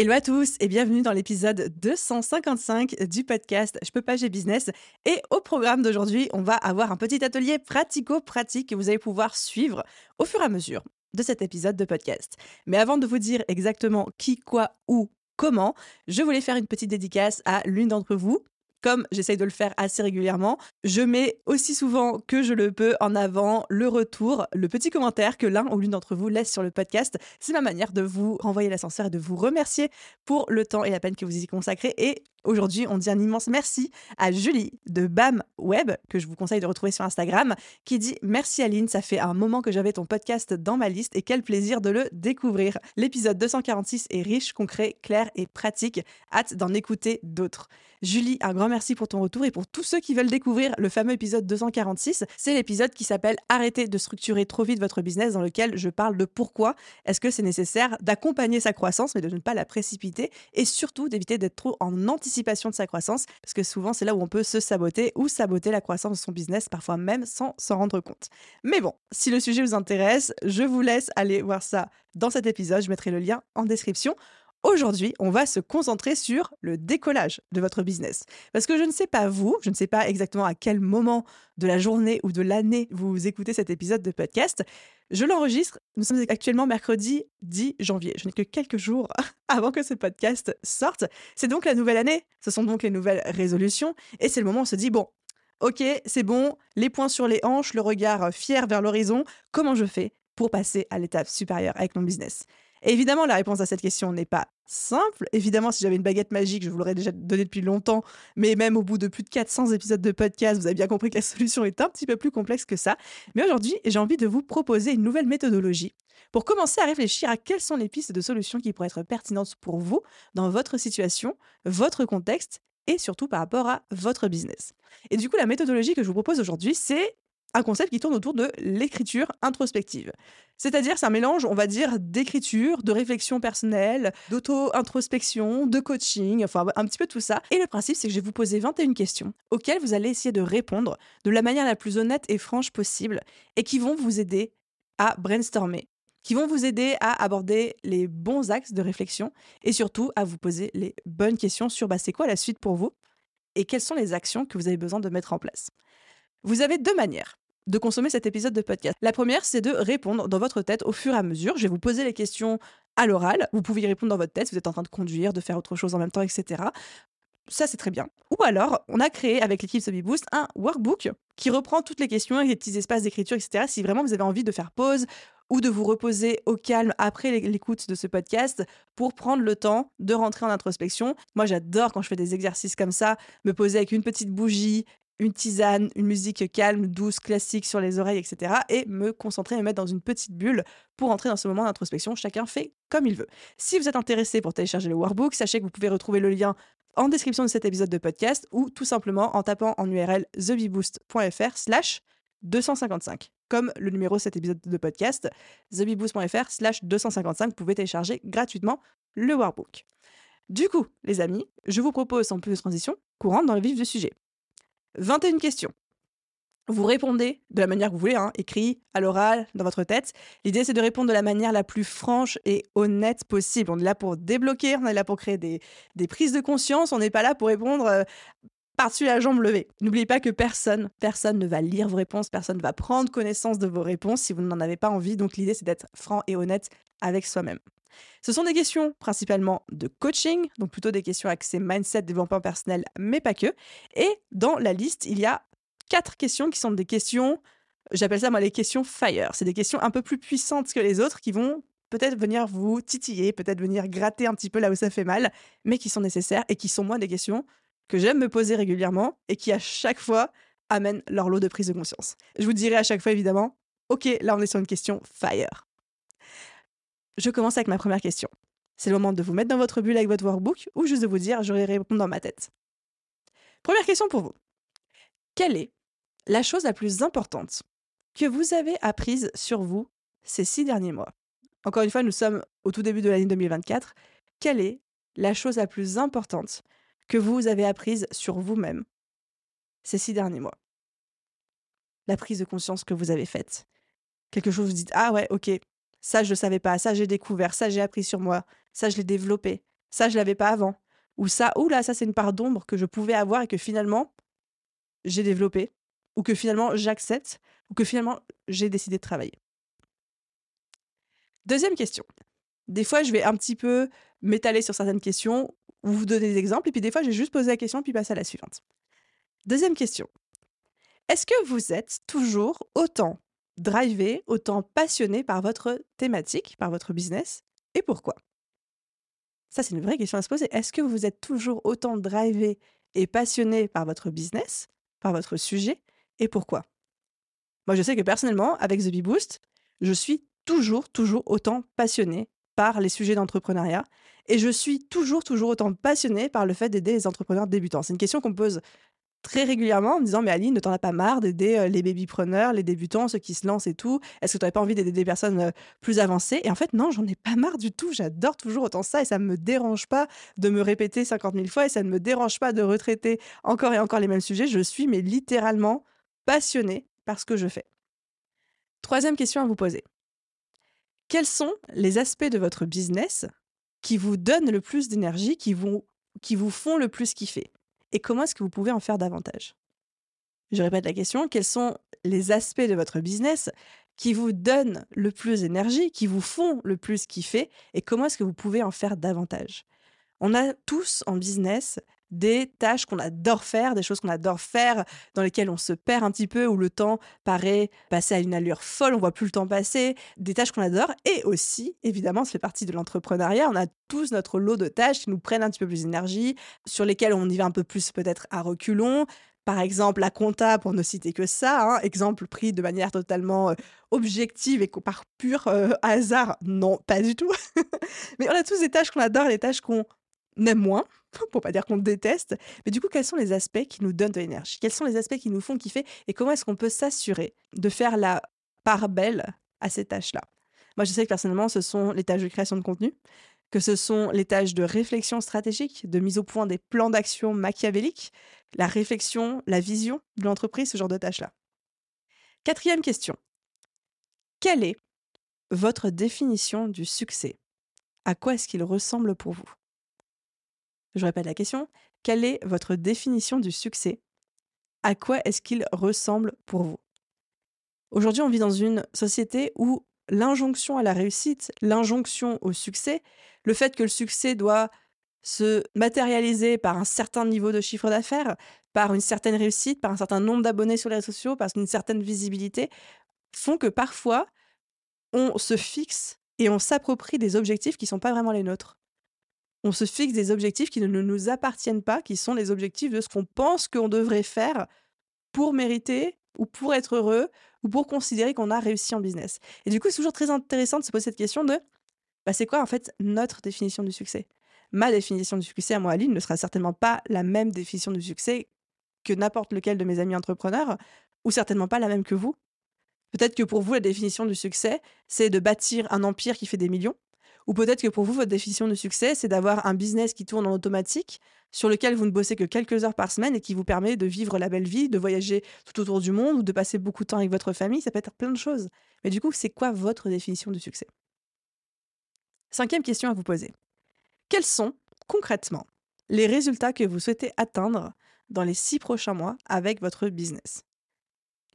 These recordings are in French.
Hello à tous et bienvenue dans l'épisode 255 du podcast Je peux pas, j'ai business. Et au programme d'aujourd'hui, on va avoir un petit atelier pratico-pratique que vous allez pouvoir suivre au fur et à mesure de cet épisode de podcast. Mais avant de vous dire exactement qui, quoi, où, comment, je voulais faire une petite dédicace à l'une d'entre vous. Comme j'essaye de le faire assez régulièrement, je mets aussi souvent que je le peux en avant le retour, le petit commentaire que l'un ou l'une d'entre vous laisse sur le podcast. C'est ma manière de vous renvoyer l'ascenseur et de vous remercier pour le temps et la peine que vous y consacrez. Et Aujourd'hui, on dit un immense merci à Julie de BAM Web, que je vous conseille de retrouver sur Instagram, qui dit Merci Aline, ça fait un moment que j'avais ton podcast dans ma liste et quel plaisir de le découvrir. L'épisode 246 est riche, concret, clair et pratique. Hâte d'en écouter d'autres. Julie, un grand merci pour ton retour et pour tous ceux qui veulent découvrir le fameux épisode 246. C'est l'épisode qui s'appelle Arrêtez de structurer trop vite votre business, dans lequel je parle de pourquoi est-ce que c'est nécessaire d'accompagner sa croissance, mais de ne pas la précipiter et surtout d'éviter d'être trop en anticipation de sa croissance, parce que souvent c'est là où on peut se saboter ou saboter la croissance de son business, parfois même sans s'en rendre compte. Mais bon, si le sujet vous intéresse, je vous laisse aller voir ça dans cet épisode, je mettrai le lien en description. Aujourd'hui, on va se concentrer sur le décollage de votre business. Parce que je ne sais pas vous, je ne sais pas exactement à quel moment de la journée ou de l'année vous écoutez cet épisode de podcast. Je l'enregistre, nous sommes actuellement mercredi 10 janvier. Je n'ai que quelques jours avant que ce podcast sorte. C'est donc la nouvelle année, ce sont donc les nouvelles résolutions, et c'est le moment où on se dit, bon, ok, c'est bon, les points sur les hanches, le regard fier vers l'horizon, comment je fais pour passer à l'étape supérieure avec mon business? Évidemment, la réponse à cette question n'est pas simple. Évidemment, si j'avais une baguette magique, je vous l'aurais déjà donnée depuis longtemps. Mais même au bout de plus de 400 épisodes de podcast, vous avez bien compris que la solution est un petit peu plus complexe que ça. Mais aujourd'hui, j'ai envie de vous proposer une nouvelle méthodologie pour commencer à réfléchir à quelles sont les pistes de solutions qui pourraient être pertinentes pour vous dans votre situation, votre contexte et surtout par rapport à votre business. Et du coup, la méthodologie que je vous propose aujourd'hui, c'est un concept qui tourne autour de l'écriture introspective. C'est-à-dire, c'est un mélange, on va dire, d'écriture, de réflexion personnelle, d'auto-introspection, de coaching, enfin un petit peu tout ça. Et le principe, c'est que je vais vous poser 21 questions auxquelles vous allez essayer de répondre de la manière la plus honnête et franche possible et qui vont vous aider à brainstormer, qui vont vous aider à aborder les bons axes de réflexion et surtout à vous poser les bonnes questions sur bah, c'est quoi la suite pour vous et quelles sont les actions que vous avez besoin de mettre en place. Vous avez deux manières de consommer cet épisode de podcast. La première, c'est de répondre dans votre tête au fur et à mesure. Je vais vous poser les questions à l'oral. Vous pouvez y répondre dans votre tête. Vous êtes en train de conduire, de faire autre chose en même temps, etc. Ça, c'est très bien. Ou alors, on a créé avec l'équipe Boost un workbook qui reprend toutes les questions avec des petits espaces d'écriture, etc. Si vraiment vous avez envie de faire pause ou de vous reposer au calme après l'écoute de ce podcast pour prendre le temps de rentrer en introspection. Moi, j'adore quand je fais des exercices comme ça, me poser avec une petite bougie une tisane, une musique calme, douce, classique sur les oreilles, etc. Et me concentrer et me mettre dans une petite bulle pour entrer dans ce moment d'introspection. Chacun fait comme il veut. Si vous êtes intéressé pour télécharger le workbook, sachez que vous pouvez retrouver le lien en description de cet épisode de podcast ou tout simplement en tapant en URL thebeboost.fr slash 255. Comme le numéro de cet épisode de podcast, thebeboost.fr slash 255, vous pouvez télécharger gratuitement le workbook. Du coup, les amis, je vous propose sans plus de transition qu'on rentre dans le vif du sujet. 21 questions. Vous répondez de la manière que vous voulez, hein, écrit, à l'oral, dans votre tête. L'idée, c'est de répondre de la manière la plus franche et honnête possible. On est là pour débloquer, on est là pour créer des, prises de conscience, on n'est pas là pour répondre euh, par-dessus la jambe levée. N'oubliez pas que personne, personne ne va lire vos réponses, personne ne va prendre connaissance de vos réponses si vous n'en avez pas envie. Donc l'idée, c'est d'être franc et honnête avec soi-même. Ce sont des questions principalement de coaching, donc plutôt des questions axées mindset, développement personnel, mais pas que. Et dans la liste, il y a quatre questions qui sont des questions, j'appelle ça moi les questions fire. C'est des questions un peu plus puissantes que les autres qui vont peut-être venir vous titiller, peut-être venir gratter un petit peu là où ça fait mal, mais qui sont nécessaires et qui sont moi des questions que j'aime me poser régulièrement et qui à chaque fois amènent leur lot de prise de conscience. Je vous dirai à chaque fois évidemment, ok, là on est sur une question fire. Je commence avec ma première question. C'est le moment de vous mettre dans votre bulle avec votre workbook ou juste de vous dire j'aurai répondre dans ma tête. Première question pour vous. Quelle est la chose la plus importante que vous avez apprise sur vous ces six derniers mois? Encore une fois, nous sommes au tout début de l'année 2024. Quelle est la chose la plus importante que vous avez apprise sur vous-même ces six derniers mois? La prise de conscience que vous avez faite. Quelque chose, vous dites Ah ouais, ok, ça je ne savais pas, ça j'ai découvert, ça j'ai appris sur moi, ça je l'ai développé, ça je l'avais pas avant. Ou ça, ou là, ça c'est une part d'ombre que je pouvais avoir et que finalement j'ai développé, ou que finalement j'accepte, ou que finalement j'ai décidé de travailler. Deuxième question. Des fois, je vais un petit peu m'étaler sur certaines questions ou vous donner des exemples, et puis des fois, je vais juste poser la question puis passer à la suivante. Deuxième question. Est-ce que vous êtes toujours autant drivé, autant passionné par votre thématique, par votre business, et pourquoi? Ça, c'est une vraie question à se poser. Est-ce que vous êtes toujours autant drivé et passionné par votre business, par votre sujet, et pourquoi? Moi, je sais que personnellement, avec The Bee Boost, je suis toujours, toujours autant passionné par les sujets d'entrepreneuriat. Et je suis toujours, toujours autant passionné par le fait d'aider les entrepreneurs débutants. C'est une question qu'on pose très régulièrement en me disant Mais Aline, ne t'en as pas marre d'aider euh, les babypreneurs, les débutants, ceux qui se lancent et tout? Est-ce que tu n'avais pas envie d'aider des personnes euh, plus avancées Et en fait, non, j'en ai pas marre du tout. J'adore toujours autant ça et ça ne me dérange pas de me répéter 50 000 fois et ça ne me dérange pas de retraiter encore et encore les mêmes sujets. Je suis, mais littéralement, passionnée par ce que je fais. Troisième question à vous poser. Quels sont les aspects de votre business qui vous donnent le plus d'énergie, qui vous, qui vous font le plus kiffer? Et comment est-ce que vous pouvez en faire davantage? Je répète la question, quels sont les aspects de votre business qui vous donnent le plus d'énergie, qui vous font le plus kiffer Et comment est-ce que vous pouvez en faire davantage? On a tous en business des tâches qu'on adore faire, des choses qu'on adore faire, dans lesquelles on se perd un petit peu, où le temps paraît passer à une allure folle, on voit plus le temps passer, des tâches qu'on adore, et aussi, évidemment, ça fait partie de l'entrepreneuriat, on a tous notre lot de tâches qui nous prennent un petit peu plus d'énergie, sur lesquelles on y va un peu plus peut-être à reculons, par exemple la compta pour ne citer que ça, hein, exemple pris de manière totalement euh, objective et par pur euh, hasard, non, pas du tout. Mais on a tous des tâches qu'on adore, des tâches qu'on aime moins, pour pas dire qu'on déteste. Mais du coup, quels sont les aspects qui nous donnent de l'énergie? Quels sont les aspects qui nous font kiffer? Et comment est-ce qu'on peut s'assurer de faire la part belle à ces tâches-là? Moi, je sais que personnellement, ce sont les tâches de création de contenu, que ce sont les tâches de réflexion stratégique, de mise au point des plans d'action machiavéliques, la réflexion, la vision de l'entreprise, ce genre de tâches-là. Quatrième question. Quelle est votre définition du succès? À quoi est-ce qu'il ressemble pour vous? Je répète la question. Quelle est votre définition du succès? À quoi est-ce qu'il ressemble pour vous? Aujourd'hui, on vit dans une société où l'injonction à la réussite, l'injonction au succès, le fait que le succès doit se matérialiser par un certain niveau de chiffre d'affaires, par une certaine réussite, par un certain nombre d'abonnés sur les réseaux sociaux, par une certaine visibilité, font que parfois, on se fixe et on s'approprie des objectifs qui ne sont pas vraiment les nôtres on se fixe des objectifs qui ne nous appartiennent pas, qui sont les objectifs de ce qu'on pense qu'on devrait faire pour mériter ou pour être heureux ou pour considérer qu'on a réussi en business. Et du coup, c'est toujours très intéressant de se poser cette question de bah, c'est quoi en fait notre définition du succès? Ma définition du succès à moi, Aline, ne sera certainement pas la même définition du succès que n'importe lequel de mes amis entrepreneurs, ou certainement pas la même que vous. Peut-être que pour vous, la définition du succès, c'est de bâtir un empire qui fait des millions. Ou peut-être que pour vous, votre définition de succès, c'est d'avoir un business qui tourne en automatique, sur lequel vous ne bossez que quelques heures par semaine et qui vous permet de vivre la belle vie, de voyager tout autour du monde ou de passer beaucoup de temps avec votre famille. Ça peut être plein de choses. Mais du coup, c'est quoi votre définition du succès? Cinquième question à vous poser. Quels sont, concrètement, les résultats que vous souhaitez atteindre dans les six prochains mois avec votre business?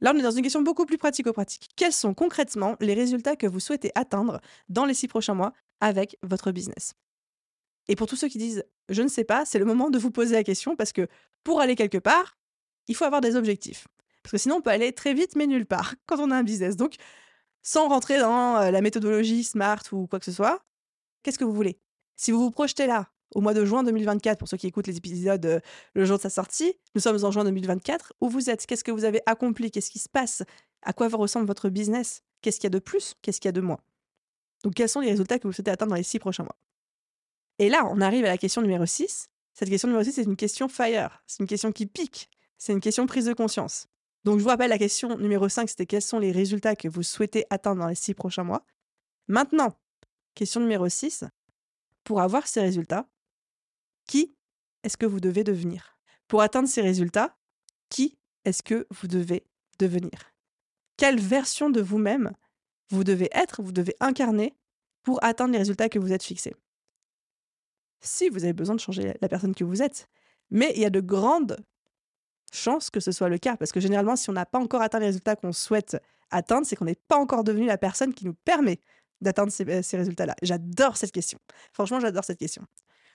Là, on est dans une question beaucoup plus pratico-pratique. Quels sont concrètement les résultats que vous souhaitez atteindre dans les six prochains mois avec votre business Et pour tous ceux qui disent je ne sais pas, c'est le moment de vous poser la question parce que pour aller quelque part, il faut avoir des objectifs. Parce que sinon, on peut aller très vite, mais nulle part quand on a un business. Donc, sans rentrer dans euh, la méthodologie SMART ou quoi que ce soit, qu'est-ce que vous voulez? Si vous vous projetez là, au mois de juin 2024, pour ceux qui écoutent les épisodes euh, le jour de sa sortie. Nous sommes en juin 2024. Où vous êtes? Qu'est-ce que vous avez accompli? Qu'est-ce qui se passe? À quoi ressemble votre business? Qu'est-ce qu'il y a de plus? Qu'est-ce qu'il y a de moins? Donc, quels sont les résultats que vous souhaitez atteindre dans les six prochains mois? Et là, on arrive à la question numéro 6. Cette question numéro 6, c'est une question fire. C'est une question qui pique. C'est une question prise de conscience. Donc, je vous rappelle, la question numéro 5, c'était quels sont les résultats que vous souhaitez atteindre dans les six prochains mois? Maintenant, question numéro 6, pour avoir ces résultats, qui est-ce que vous devez devenir? Pour atteindre ces résultats, qui est-ce que vous devez devenir? Quelle version de vous-même vous devez être, vous devez incarner pour atteindre les résultats que vous êtes fixés Si vous avez besoin de changer la personne que vous êtes. Mais il y a de grandes chances que ce soit le cas, parce que généralement, si on n'a pas encore atteint les résultats qu'on souhaite atteindre, c'est qu'on n'est pas encore devenu la personne qui nous permet d'atteindre ces, euh, résultats-là. J'adore cette question. Franchement, j'adore cette question.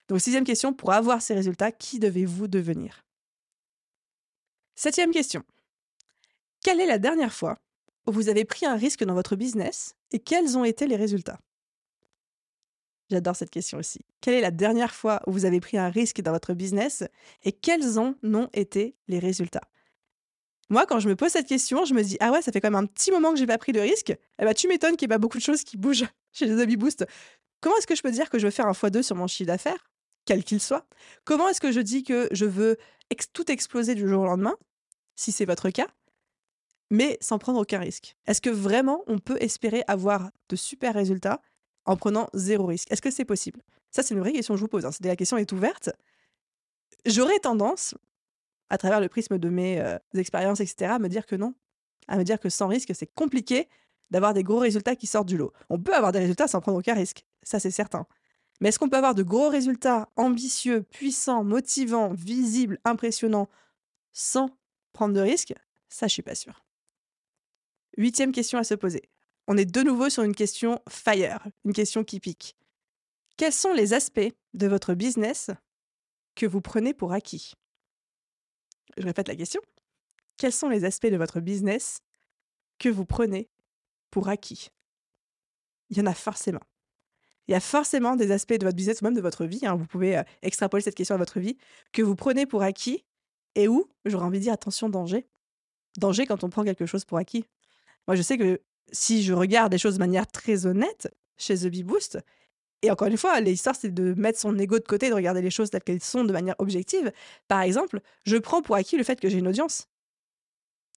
Donc, sixième question, pour avoir ces résultats, qui devez-vous devenir? Septième question. Quelle est la dernière fois vous avez pris un risque dans votre business et quels ont été les résultats? J'adore cette question aussi. Quelle est la dernière fois où vous avez pris un risque dans votre business et quels en ont été les résultats? Moi, quand je me pose cette question, je me dis Ah ouais, ça fait quand même un petit moment que j'ai pas pris de risque. Eh ben, tu m'étonnes qu'il n'y ait pas beaucoup de choses qui bougent chez les Hobby Boost. Comment est-ce que je peux dire que je veux faire un x2 sur mon chiffre d'affaires, quel qu'il soit? Comment est-ce que je dis que je veux tout exploser du jour au lendemain, si c'est votre cas, mais sans prendre aucun risque Est-ce que vraiment on peut espérer avoir de super résultats en prenant zéro risque? Est-ce que c'est possible? Ça, c'est une vraie question que je vous pose. Hein. La question est ouverte. J'aurais tendance, à travers le prisme de mes euh, expériences, etc., à me dire que non. À me dire que sans risque, c'est compliqué d'avoir des gros résultats qui sortent du lot. On peut avoir des résultats sans prendre aucun risque. Ça, c'est certain. Mais est-ce qu'on peut avoir de gros résultats ambitieux, puissants, motivants, visibles, impressionnants, sans prendre de risques Ça, je suis pas sûre. Huitième question à se poser. On est de nouveau sur une question fire, une question qui pique. Quels sont les aspects de votre business que vous prenez pour acquis? Je répète la question. Quels sont les aspects de votre business que vous prenez pour acquis? Il y en a forcément il y a forcément des aspects de votre business ou même de votre vie, hein, vous pouvez euh, extrapoler cette question à votre vie, que vous prenez pour acquis et où, j'aurais envie de dire, attention, danger. Danger quand on prend quelque chose pour acquis. Moi, je sais que si je regarde les choses de manière très honnête chez The Bee Boost, et encore une fois, l'histoire, c'est de mettre son ego de côté, de regarder les choses telles qu'elles sont de manière objective. Par exemple, je prends pour acquis le fait que j'ai une audience.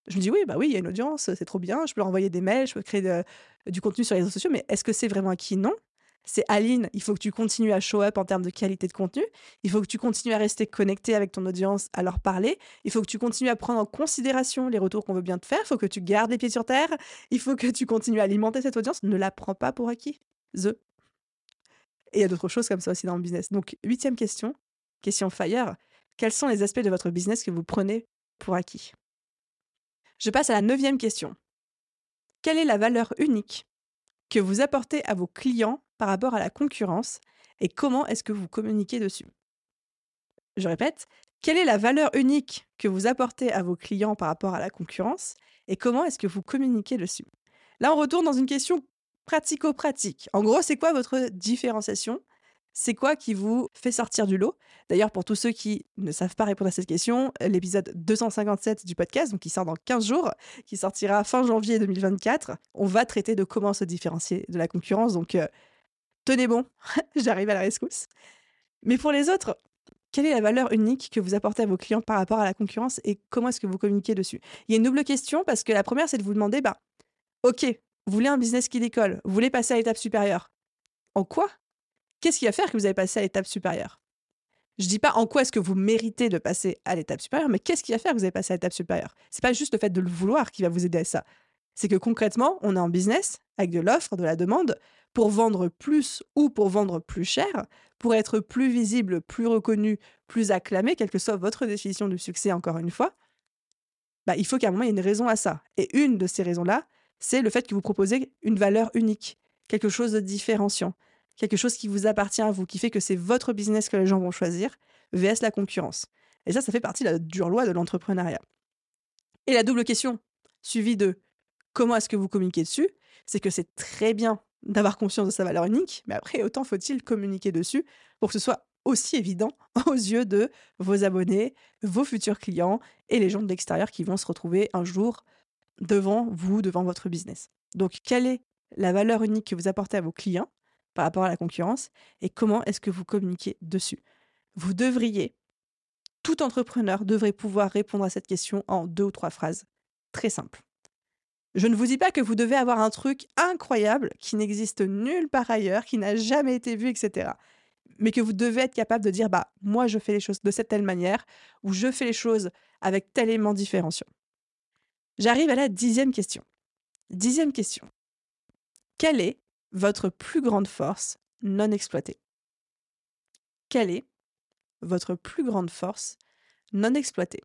Je me dis, oui, bah oui, il y a une audience, c'est trop bien, je peux leur envoyer des mails, je peux créer du contenu sur les réseaux sociaux, mais est-ce que c'est vraiment acquis? Non c'est Aline, il faut que tu continues à show up en termes de qualité de contenu, il faut que tu continues à rester connecté avec ton audience, à leur parler, il faut que tu continues à prendre en considération les retours qu'on veut bien te faire, il faut que tu gardes les pieds sur terre, il faut que tu continues à alimenter cette audience, ne la prends pas pour acquis. The. Et il y a d'autres choses comme ça aussi dans le business. Donc, huitième question, question fire, quels sont les aspects de votre business que vous prenez pour acquis? Je passe à la neuvième question. Quelle est la valeur unique que vous apportez à vos clients par rapport à la concurrence et comment est-ce que vous communiquez dessus? Je répète, quelle est la valeur unique que vous apportez à vos clients par rapport à la concurrence et comment est-ce que vous communiquez dessus? Là, on retourne dans une question pratico-pratique. En gros, c'est quoi votre différenciation? C'est quoi qui vous fait sortir du lot? D'ailleurs, pour tous ceux qui ne savent pas répondre à cette question, l'épisode 257 du podcast, donc qui sort dans 15 jours, qui sortira fin janvier 2024, on va traiter de comment se différencier de la concurrence. Donc, euh, tenez bon, j'arrive à la rescousse. Mais pour les autres, quelle est la valeur unique que vous apportez à vos clients par rapport à la concurrence et comment est-ce que vous communiquez dessus? Il y a une double question parce que la première, c'est de vous demander, bah, ok, vous voulez un business qui décolle, vous voulez passer à l'étape supérieure. En quoi? Qu'est-ce qui va faire que vous allez passer à l'étape supérieure? Je dis pas en quoi est-ce que vous méritez de passer à l'étape supérieure, mais qu'est-ce qui va faire que vous allez passer à l'étape supérieure? C'est pas juste le fait de le vouloir qui va vous aider à ça. C'est que concrètement, on est en business avec de l'offre, de la demande, pour vendre plus ou pour vendre plus cher, pour être plus visible, plus reconnu, plus acclamé, quelle que soit votre définition du succès, encore une fois, bah, il faut qu'à un moment, il y ait une raison à ça. Et une de ces raisons-là, c'est le fait que vous proposez une valeur unique, quelque chose de différenciant quelque chose qui vous appartient à vous, qui fait que c'est votre business que les gens vont choisir, vs la concurrence. Et ça, ça fait partie de la dure loi de l'entrepreneuriat. Et la double question, suivie de comment est-ce que vous communiquez dessus, c'est que c'est très bien d'avoir conscience de sa valeur unique, mais après, autant faut-il communiquer dessus pour que ce soit aussi évident aux yeux de vos abonnés, vos futurs clients et les gens de l'extérieur qui vont se retrouver un jour devant vous, devant votre business. Donc, quelle est la valeur unique que vous apportez à vos clients par rapport à la concurrence et comment est-ce que vous communiquez dessus? Vous devriez, tout entrepreneur devrait pouvoir répondre à cette question en deux ou trois phrases. Très simple. Je ne vous dis pas que vous devez avoir un truc incroyable qui n'existe nulle part ailleurs, qui n'a jamais été vu, etc. Mais que vous devez être capable de dire, bah, moi, je fais les choses de cette telle manière, ou je fais les choses avec tel élément différenciant. J'arrive à la dixième question. Dixième question. Quelle est votre plus grande force non exploitée? Quelle est votre plus grande force non exploitée?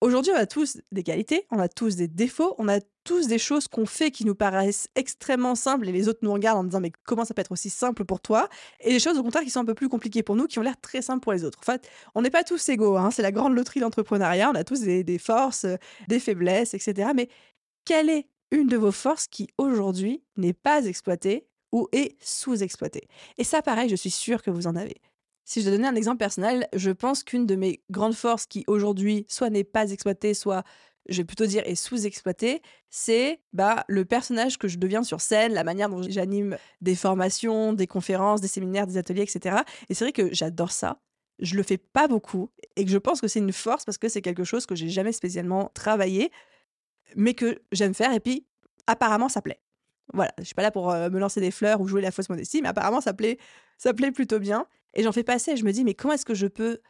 Aujourd'hui, on a tous des qualités, on a tous des défauts, on a tous des choses qu'on fait qui nous paraissent extrêmement simples et les autres nous regardent en disant mais comment ça peut être aussi simple pour toi? Et des choses au contraire qui sont un peu plus compliquées pour nous, qui ont l'air très simples pour les autres. En fait, on n'est pas tous égaux, hein, c'est la grande loterie d'entrepreneuriat, on a tous des, des forces, des faiblesses, etc. Mais quelle est une de vos forces qui aujourd'hui n'est pas exploitée ou est sous-exploitée? Et ça, pareil, je suis sûre que vous en avez. Si je dois donner un exemple personnel, je pense qu'une de mes grandes forces qui aujourd'hui soit n'est pas exploitée, soit je vais plutôt dire est sous-exploitée, c'est bah, le personnage que je deviens sur scène, la manière dont j'anime des formations, des conférences, des séminaires, des ateliers, etc. Et c'est vrai que j'adore ça. Je le fais pas beaucoup et que je pense que c'est une force parce que c'est quelque chose que j'ai jamais spécialement travaillé, mais que j'aime faire et puis apparemment ça plaît. Voilà, je suis pas là pour euh, me lancer des fleurs ou jouer la fausse modestie, mais apparemment ça plaît, ça plaît plutôt bien. Et j'en fais passer, je me dis, mais comment est-ce que je peux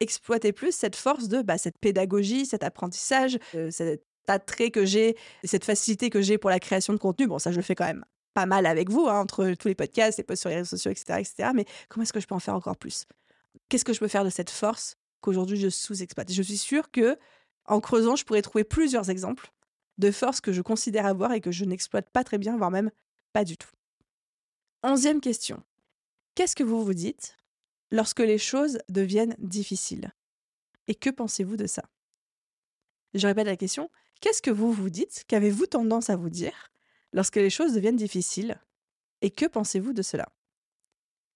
exploiter plus cette force de bah, cette pédagogie, cet apprentissage, euh, cet attrait que j'ai, cette facilité que j'ai pour la création de contenu? Bon, ça, je le fais quand même pas mal avec vous, hein, entre tous les podcasts, les posts sur les réseaux sociaux, etc. etc. mais comment est-ce que je peux en faire encore plus? Qu'est-ce que je peux faire de cette force qu'aujourd'hui je sous-exploite? Je suis sûre que en creusant, je pourrais trouver plusieurs exemples de forces que je considère avoir et que je n'exploite pas très bien, voire même pas du tout. Onzième question. Qu'est-ce que vous vous dites lorsque les choses deviennent difficiles? Et que pensez-vous de ça? Je répète la question. Qu'est-ce que vous vous dites? Qu'avez-vous tendance à vous dire lorsque les choses deviennent difficiles? Et que pensez-vous de cela?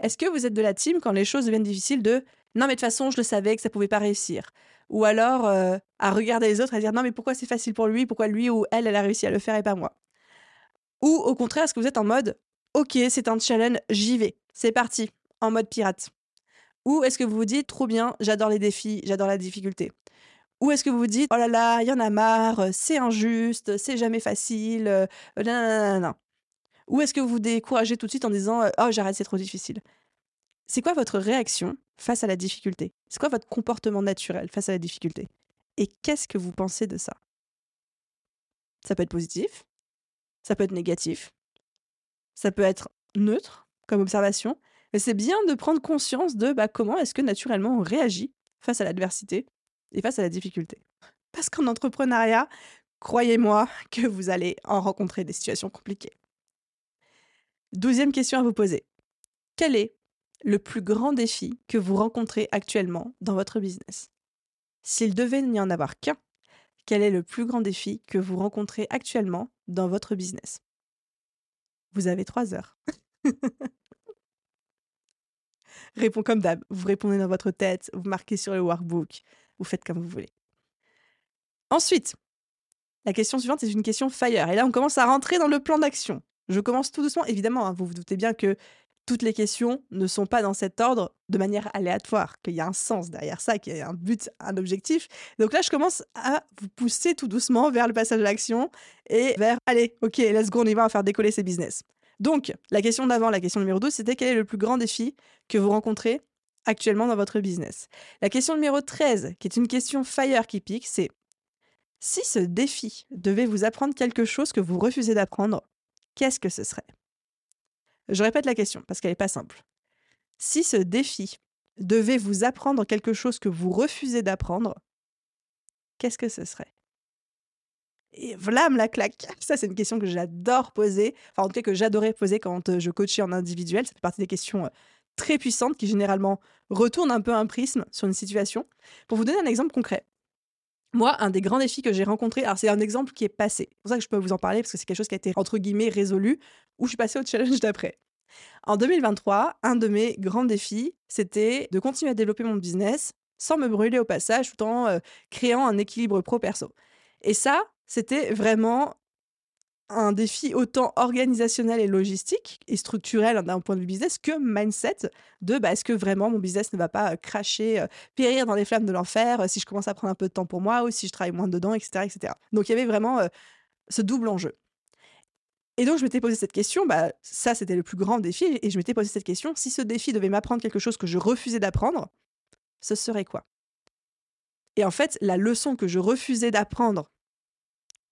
Est-ce que vous êtes de la team quand les choses deviennent difficiles de non mais de toute façon je le savais que ça pouvait pas réussir ou alors euh, à regarder les autres et à dire non mais pourquoi c'est facile pour lui? Pourquoi lui ou elle elle a réussi à le faire et pas moi? Ou au contraire est-ce que vous êtes en mode ok c'est un challenge j'y vais. C'est parti, en mode pirate. Ou est-ce que vous vous dites, trop bien, j'adore les défis, j'adore la difficulté. Ou est-ce que vous vous dites, oh là là, il y en a marre, c'est injuste, c'est jamais facile, euh, non, Ou est-ce que vous vous découragez tout de suite en disant, euh, oh j'arrête, c'est trop difficile. C'est quoi votre réaction face à la difficulté? C'est quoi votre comportement naturel face à la difficulté? Et qu'est-ce que vous pensez de ça? Ça peut être positif, ça peut être négatif, ça peut être neutre, comme observation. Mais c'est bien de prendre conscience de bah, comment est-ce que naturellement on réagit face à l'adversité et face à la difficulté. Parce qu'en entrepreneuriat, croyez-moi que vous allez en rencontrer des situations compliquées. Douzième question à vous poser. Quel est le plus grand défi que vous rencontrez actuellement dans votre business? S'il devait n'y en avoir qu'un, quel est le plus grand défi que vous rencontrez actuellement dans votre business? Vous avez trois heures. Réponds comme d'hab. Vous répondez dans votre tête, vous marquez sur le workbook, vous faites comme vous voulez. Ensuite, la question suivante est une question fire. Et là, on commence à rentrer dans le plan d'action. Je commence tout doucement. Évidemment, hein, vous vous doutez bien que toutes les questions ne sont pas dans cet ordre de manière aléatoire, qu'il y a un sens derrière ça, qu'il y a un but, un objectif. Donc là, je commence à vous pousser tout doucement vers le passage à l'action et vers, allez, ok, let's go, on y va, faire décoller ces business. Donc, la question d'avant, la question numéro 12, c'était quel est le plus grand défi que vous rencontrez actuellement dans votre business? La question numéro 13, qui est une question fire qui pique, c'est si ce défi devait vous apprendre quelque chose que vous refusez d'apprendre, qu'est-ce que ce serait? Je répète la question parce qu'elle n'est pas simple. Si ce défi devait vous apprendre quelque chose que vous refusez d'apprendre, qu'est-ce que ce serait? Et vlam la claque. Ça, c'est une question que j'adore poser. Enfin, en tout cas, que j'adorais poser quand euh, je coachais en individuel. Ça fait partie des questions euh, très puissantes qui généralement retournent un peu un prisme sur une situation. Pour vous donner un exemple concret. Moi, un des grands défis que j'ai rencontré, alors c'est un exemple qui est passé. C'est pour ça que je peux vous en parler parce que c'est quelque chose qui a été entre guillemets résolu où je suis passée au challenge d'après. En 2023, un de mes grands défis, c'était de continuer à développer mon business sans me brûler au passage tout en euh, créant un équilibre pro-perso. Et ça, c'était vraiment un défi autant organisationnel et logistique et structurel d'un point de vue business que mindset de bah, est-ce que vraiment mon business ne va pas euh, cracher, euh, périr dans les flammes de l'enfer euh, si je commence à prendre un peu de temps pour moi ou si je travaille moins dedans, etc. etc. Donc il y avait vraiment ce double enjeu. Et donc je m'étais posé cette question, bah, ça c'était le plus grand défi, et je m'étais posé cette question, si ce défi devait m'apprendre quelque chose que je refusais d'apprendre, ce serait quoi? Et en fait, la leçon que je refusais d'apprendre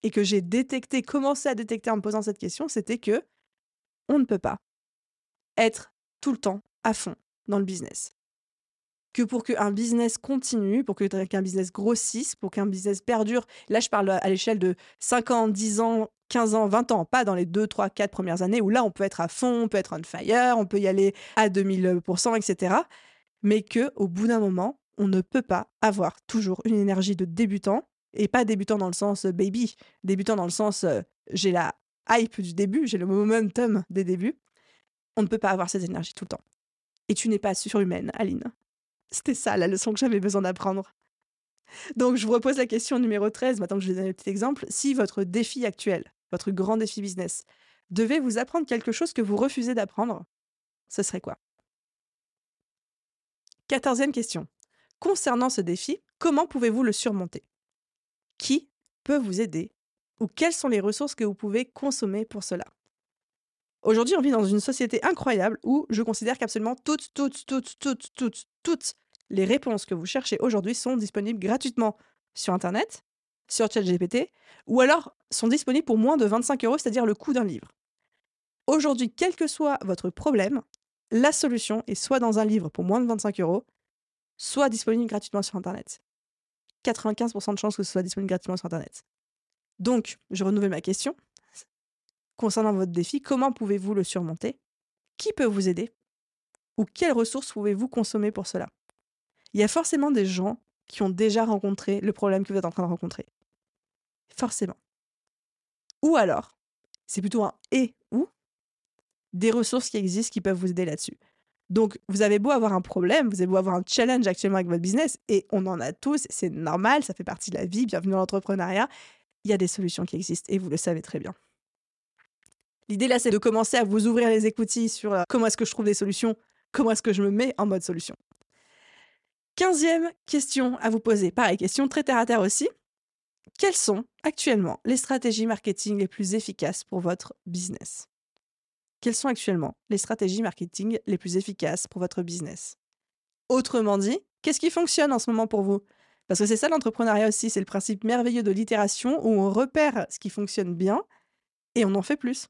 et que j'ai détecté, commencé à détecter en me posant cette question, c'était que on ne peut pas être tout le temps à fond dans le business. Que pour qu'un business continue, pour qu'un business grossisse, pour qu'un business perdure, là je parle à l'échelle de 5 ans, 10 ans, 15 ans, 20 ans, pas dans les 2, 3, 4 premières années où là on peut être à fond, on peut être on fire, on peut y aller à 2000%, etc. Mais que au bout d'un moment, on ne peut pas avoir toujours une énergie de débutant et pas débutant dans le sens baby, débutant dans le sens j'ai la hype du début, j'ai le momentum des débuts. On ne peut pas avoir cette énergie tout le temps. Et tu n'es pas surhumaine, Aline. C'était ça la leçon que j'avais besoin d'apprendre. Donc je vous repose la question numéro 13, maintenant que je vous ai donné un petit exemple. Si votre défi actuel, votre grand défi business, devait vous apprendre quelque chose que vous refusez d'apprendre, ce serait quoi? Quatorzième question. Concernant ce défi, comment pouvez-vous le surmonter? Qui peut vous aider ou quelles sont les ressources que vous pouvez consommer pour cela. Aujourd'hui, on vit dans une société incroyable où je considère qu'absolument toutes, toutes, toutes, toutes, toutes, toutes les réponses que vous cherchez aujourd'hui sont disponibles gratuitement sur Internet, sur ChatGPT, ou alors sont disponibles pour moins de 25 euros, c'est-à-dire le coût d'un livre. Aujourd'hui, quel que soit votre problème, la solution est soit dans un livre pour moins de 25 euros, soit disponible gratuitement sur Internet. 95% de chances que ce soit disponible gratuitement sur Internet. Donc, je renouvelle ma question. Concernant votre défi, comment pouvez-vous le surmonter? Qui peut vous aider? Ou quelles ressources pouvez-vous consommer pour cela? Il y a forcément des gens qui ont déjà rencontré le problème que vous êtes en train de rencontrer. Forcément. Ou alors, c'est plutôt un et ou des ressources qui existent qui peuvent vous aider là-dessus. Donc, vous avez beau avoir un problème, vous avez beau avoir un challenge actuellement avec votre business, et on en a tous, c'est normal, ça fait partie de la vie, bienvenue dans l'entrepreneuriat, il y a des solutions qui existent, et vous le savez très bien. L'idée là, c'est de commencer à vous ouvrir les écoutilles sur euh, comment est-ce que je trouve des solutions, comment est-ce que je me mets en mode solution. Quinzième question à vous poser, pareil, question très terre à terre aussi. Quelles sont actuellement les stratégies marketing les plus efficaces pour votre business? Quelles sont actuellement les stratégies marketing les plus efficaces pour votre business? Autrement dit, qu'est-ce qui fonctionne en ce moment pour vous? Parce que c'est ça l'entrepreneuriat aussi, c'est le principe merveilleux de l'itération où on repère ce qui fonctionne bien et on en fait plus.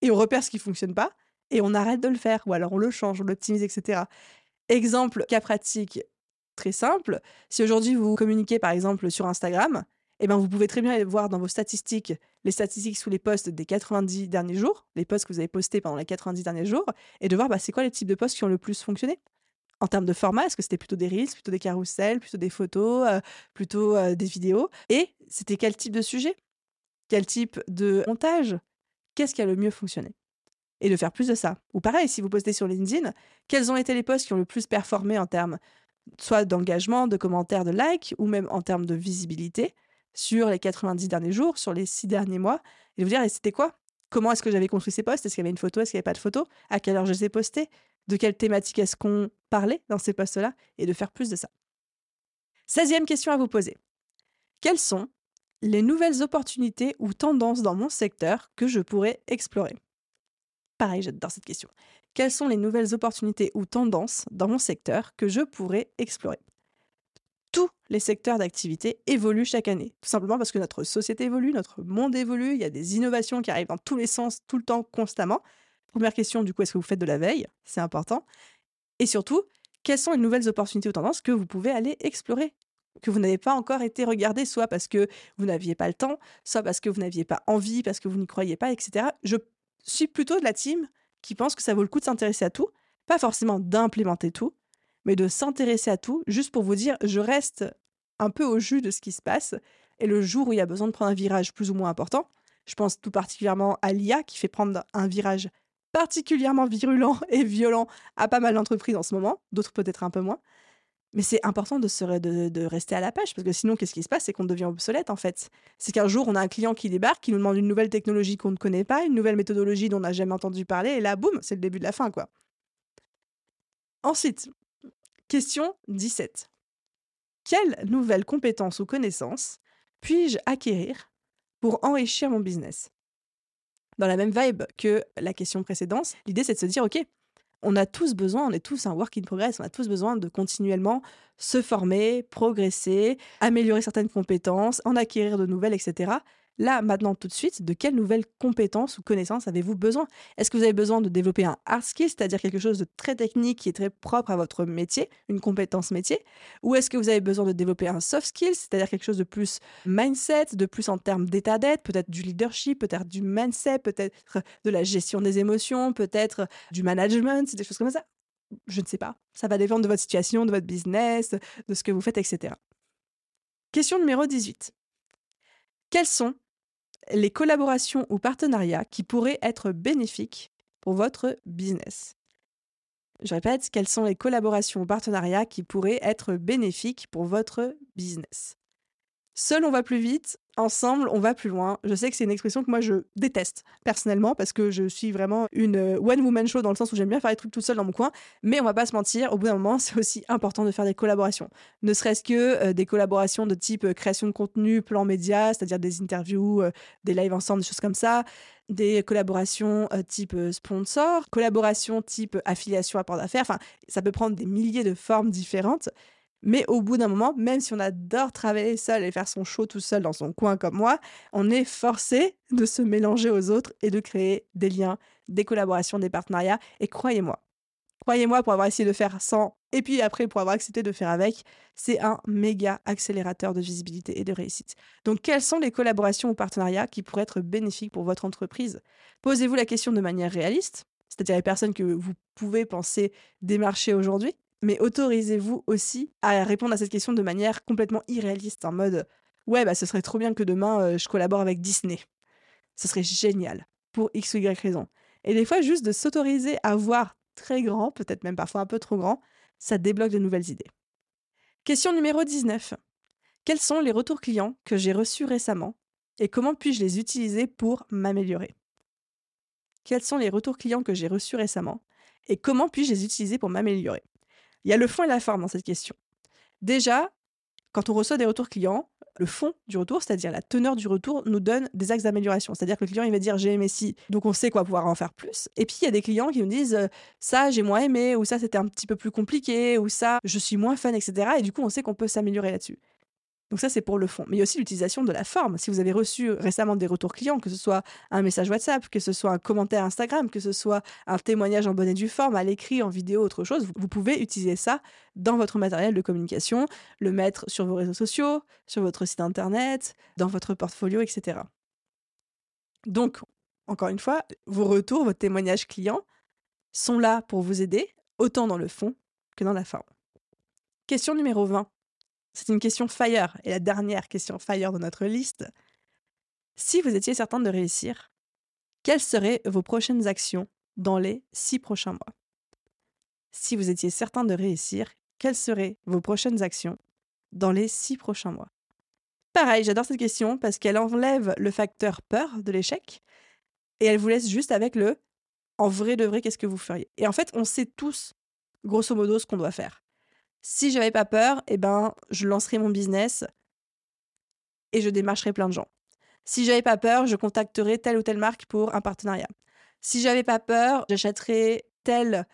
Et on repère ce qui fonctionne pas et on arrête de le faire ou alors on le change, on l'optimise, etc. Exemple, cas pratique très simple, si aujourd'hui vous communiquez par exemple sur Instagram, eh ben, vous pouvez très bien voir dans vos statistiques, les statistiques sous les posts des 90 derniers jours, les posts que vous avez postés pendant les 90 derniers jours, et de voir bah, c'est quoi les types de posts qui ont le plus fonctionné. En termes de format, est-ce que c'était plutôt des reels, plutôt des carousels, plutôt des photos, euh, plutôt euh, des vidéos? Et c'était quel type de sujet? Quel type de montage? Qu'est-ce qui a le mieux fonctionné? Et de faire plus de ça. Ou pareil, si vous postez sur LinkedIn, quels ont été les posts qui ont le plus performé en termes soit d'engagement, de commentaires, de likes, ou même en termes de visibilité? Sur les 90 derniers jours, sur les 6 derniers mois, et de vous dire, et c'était quoi? Comment est-ce que j'avais construit ces posts? Est-ce qu'il y avait une photo? Est-ce qu'il n'y avait pas de photo? À quelle heure je les ai postés? De quelle thématique est-ce qu'on parlait dans ces posts-là? Et de faire plus de ça. 16e question à vous poser. Quelles sont les nouvelles opportunités ou tendances dans mon secteur que je pourrais explorer? Pareil, j'adore cette question. Quelles sont les nouvelles opportunités ou tendances dans mon secteur que je pourrais explorer? Tous les secteurs d'activité évoluent chaque année. Tout simplement parce que notre société évolue, notre monde évolue, il y a des innovations qui arrivent dans tous les sens, tout le temps, constamment. Première question, du coup, est-ce que vous faites de la veille? C'est important. Et surtout, quelles sont les nouvelles opportunités ou tendances que vous pouvez aller explorer? Que vous n'avez pas encore été regardé, soit parce que vous n'aviez pas le temps, soit parce que vous n'aviez pas envie, parce que vous n'y croyez pas, etc. Je suis plutôt de la team qui pense que ça vaut le coup de s'intéresser à tout, pas forcément d'implémenter tout, mais de s'intéresser à tout, juste pour vous dire, je reste un peu au jus de ce qui se passe. Et le jour où il y a besoin de prendre un virage plus ou moins important, je pense tout particulièrement à l'IA qui fait prendre un virage particulièrement virulent et violent à pas mal d'entreprises en ce moment, d'autres peut-être un peu moins. Mais c'est important de, se, de, rester à la page parce que sinon, qu'est-ce qui se passe? C'est qu'on devient obsolète en fait. C'est qu'un jour, on a un client qui débarque, qui nous demande une nouvelle technologie qu'on ne connaît pas, une nouvelle méthodologie dont on n'a jamais entendu parler, et là, boum, c'est le début de la fin, quoi. Ensuite, question 17. Quelles nouvelles compétences ou connaissances puis-je acquérir pour enrichir mon business? Dans la même vibe que la question précédente, l'idée c'est de se dire, OK, on a tous besoin, on est tous un work in progress, on a tous besoin de continuellement se former, progresser, améliorer certaines compétences, en acquérir de nouvelles, etc. Là, maintenant, tout de suite, de quelles nouvelles compétences ou connaissances avez-vous besoin? Est-ce que vous avez besoin de développer un hard skill, c'est-à-dire quelque chose de très technique qui est très propre à votre métier, une compétence métier? Ou est-ce que vous avez besoin de développer un soft skill, c'est-à-dire quelque chose de plus mindset, de plus en termes d'état d'être, peut-être du leadership, peut-être du mindset, peut-être de la gestion des émotions, peut-être du management, des choses comme ça? Je ne sais pas. Ça va dépendre de votre situation, de votre business, de ce que vous faites, etc. Question numéro 18. Quels sont les collaborations ou partenariats qui pourraient être bénéfiques pour votre business. Je répète, quelles sont les collaborations ou partenariats qui pourraient être bénéfiques pour votre business? Seul on va plus vite, ensemble on va plus loin. Je sais que c'est une expression que moi je déteste personnellement parce que je suis vraiment une euh, one woman show dans le sens où j'aime bien faire des trucs tout seul dans mon coin, mais on va pas se mentir, au bout d'un moment c'est aussi important de faire des collaborations. Ne serait-ce que euh, des collaborations de type euh, création de contenu, plan média, c'est-à-dire des interviews, des lives ensemble, des choses comme ça, des collaborations type sponsor, collaborations type affiliation à port d'affaires, enfin ça peut prendre des milliers de formes différentes. Mais au bout d'un moment, même si on adore travailler seul et faire son show tout seul dans son coin comme moi, on est forcé de se mélanger aux autres et de créer des liens, des collaborations, des partenariats. Et croyez-moi, croyez-moi, pour avoir essayé de faire sans et puis après pour avoir accepté de faire avec, c'est un méga accélérateur de visibilité et de réussite. Donc, quelles sont les collaborations ou partenariats qui pourraient être bénéfiques pour votre entreprise? Posez-vous la question de manière réaliste, c'est-à-dire les personnes que vous pouvez penser démarcher aujourd'hui mais autorisez-vous aussi à répondre à cette question de manière complètement irréaliste, en mode ouais, bah ce serait trop bien que demain euh, je collabore avec Disney. Ce serait génial pour X ou Y raison. Et des fois, juste de s'autoriser à voir très grand, peut-être même parfois un peu trop grand, ça débloque de nouvelles idées. Question numéro 19. Quels sont les retours clients que j'ai reçus récemment et comment puis-je les utiliser pour m'améliorer? Quels sont les retours clients que j'ai reçus récemment et comment puis-je les utiliser pour m'améliorer? Il y a le fond et la forme dans cette question. Déjà, quand on reçoit des retours clients, le fond du retour, c'est-à-dire la teneur du retour, nous donne des axes d'amélioration. C'est-à-dire que le client, il va dire j'ai aimé si, donc on sait quoi pouvoir en faire plus. Et puis il y a des clients qui nous disent euh, ça j'ai moins aimé, ou ça c'était un petit peu plus compliqué, ou ça je suis moins fan, etc. Et du coup, on sait qu'on peut s'améliorer là-dessus. Donc ça, c'est pour le fond. Mais il y a aussi l'utilisation de la forme. Si vous avez reçu récemment des retours clients, que ce soit un message WhatsApp, que ce soit un commentaire Instagram, que ce soit un témoignage en bonne et due forme, à l'écrit, en vidéo, autre chose, vous pouvez utiliser ça dans votre matériel de communication, le mettre sur vos réseaux sociaux, sur votre site internet, dans votre portfolio, etc. Donc, encore une fois, vos retours, vos témoignages clients sont là pour vous aider, autant dans le fond que dans la forme. Question numéro 20. C'est une question fire, et la dernière question fire de notre liste. Si vous étiez certain de réussir, quelles seraient vos prochaines actions dans les six prochains mois? Si vous étiez certain de réussir, quelles seraient vos prochaines actions dans les six prochains mois? Pareil, j'adore cette question parce qu'elle enlève le facteur peur de l'échec et elle vous laisse juste avec le en vrai de vrai, qu'est-ce que vous feriez? Et en fait, on sait tous, grosso modo, ce qu'on doit faire. Si j'avais pas peur, eh ben, je lancerais mon business et je démarcherais plein de gens. Si j'avais pas peur, je contacterais telle ou telle marque pour un partenariat. Si j'avais pas peur, j'achèterais tel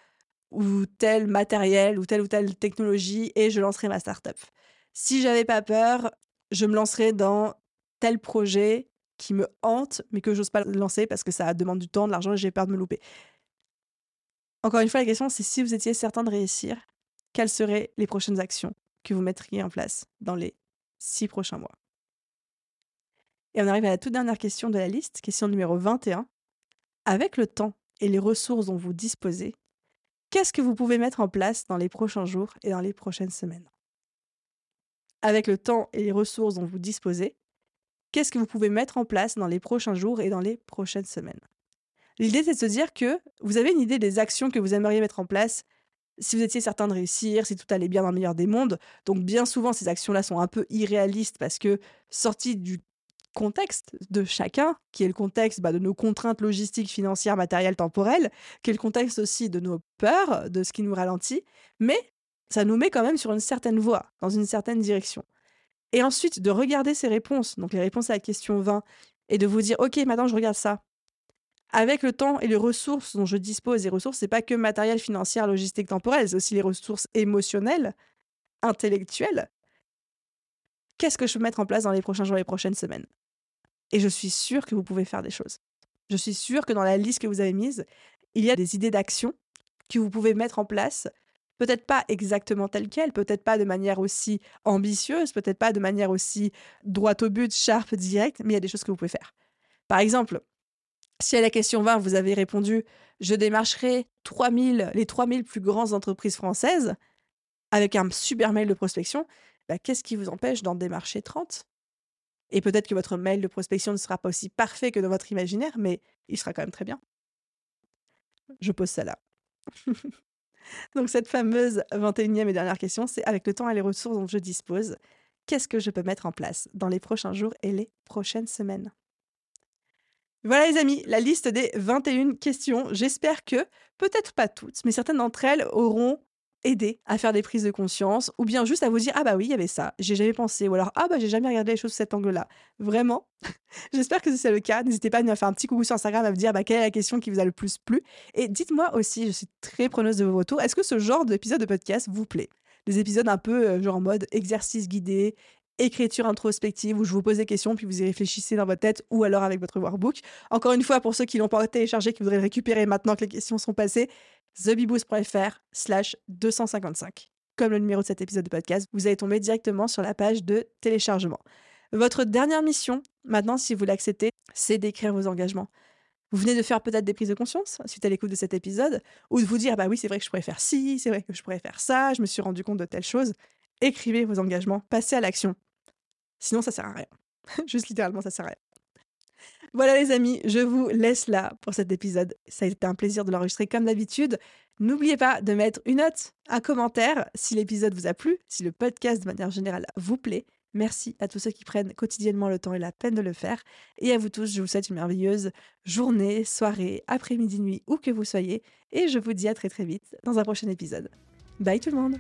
ou tel matériel ou telle ou telle technologie et je lancerais ma startup. Si j'avais pas peur, je me lancerais dans tel projet qui me hante mais que j'ose pas lancer parce que ça demande du temps, de l'argent et j'ai peur de me louper. Encore une fois, la question c'est si vous étiez certain de réussir, quelles seraient les prochaines actions que vous mettriez en place dans les six prochains mois? Et on arrive à la toute dernière question de la liste, question numéro 21. Avec le temps et les ressources dont vous disposez, qu'est-ce que vous pouvez mettre en place dans les prochains jours et dans les prochaines semaines? Avec le temps et les ressources dont vous disposez, qu'est-ce que vous pouvez mettre en place dans les prochains jours et dans les prochaines semaines? L'idée, c'est de se dire que vous avez une idée des actions que vous aimeriez mettre en place si vous étiez certain de réussir, si tout allait bien dans le meilleur des mondes. Donc bien souvent, ces actions-là sont un peu irréalistes parce que sorties du contexte de chacun, qui est le contexte bah, de nos contraintes logistiques, financières, matérielles, temporelles, qui est le contexte aussi de nos peurs, de ce qui nous ralentit, mais ça nous met quand même sur une certaine voie, dans une certaine direction. Et ensuite, de regarder ces réponses, donc les réponses à la question 20, et de vous dire, OK, maintenant je regarde ça. Avec le temps et les ressources dont je dispose, les ressources, c'est pas que matériel, financière, logistique, temporelle, c'est aussi les ressources émotionnelles, intellectuelles. Qu'est-ce que je peux mettre en place dans les prochains jours et les prochaines semaines? Et je suis sûre que vous pouvez faire des choses. Je suis sûre que dans la liste que vous avez mise, il y a des idées d'action que vous pouvez mettre en place peut-être pas exactement telle qu'elle, peut-être pas de manière aussi ambitieuse, peut-être pas de manière aussi droite au but, sharp, direct, mais il y a des choses que vous pouvez faire. Par exemple, si à la question 20, vous avez répondu je démarcherai 3000, les 3000 plus grandes entreprises françaises avec un super mail de prospection, bah, qu'est-ce qui vous empêche d'en démarcher 30 Et peut-être que votre mail de prospection ne sera pas aussi parfait que dans votre imaginaire, mais il sera quand même très bien. Je pose ça là. Donc cette fameuse 21e et dernière question, c'est avec le temps et les ressources dont je dispose, qu'est-ce que je peux mettre en place dans les prochains jours et les prochaines semaines? Voilà les amis, la liste des 21 questions. J'espère que, peut-être pas toutes, mais certaines d'entre elles auront aider à faire des prises de conscience ou bien juste à vous dire ah bah oui il y avait ça j'ai jamais pensé ou alors ah bah j'ai jamais regardé les choses sous cet angle là vraiment j'espère que c'est le cas n'hésitez pas à nous faire un petit coucou sur Instagram à me dire bah, quelle est la question qui vous a le plus plu? Et dites-moi aussi je suis très preneuse de vos retours est-ce que ce genre d'épisode de podcast vous plaît? Des épisodes un peu euh, genre en mode exercice guidé écriture introspective où je vous pose des questions puis vous y réfléchissez dans votre tête ou alors avec votre workbook. Encore une fois, pour ceux qui l'ont pas téléchargé, qui voudraient le récupérer maintenant que les questions sont passées, thebiboost.fr slash 255. Comme le numéro de cet épisode de podcast, vous allez tomber directement sur la page de téléchargement. Votre dernière mission, maintenant, si vous l'acceptez, c'est d'écrire vos engagements. Vous venez de faire peut-être des prises de conscience suite à l'écoute de cet épisode, ou de vous dire, bah oui, c'est vrai que je pourrais faire ci, c'est vrai que je pourrais faire ça, je me suis rendu compte de telle chose. Écrivez vos engagements, passez à l'action. Sinon, ça sert à rien. Juste littéralement, ça sert à rien. Voilà les amis, je vous laisse là pour cet épisode. Ça a été un plaisir de l'enregistrer comme d'habitude. N'oubliez pas de mettre une note, un commentaire si l'épisode vous a plu, si le podcast de manière générale vous plaît. Merci à tous ceux qui prennent quotidiennement le temps et la peine de le faire. Et à vous tous, je vous souhaite une merveilleuse journée, soirée, après-midi, nuit, où que vous soyez. Et je vous dis à très très vite dans un prochain épisode. Bye tout le monde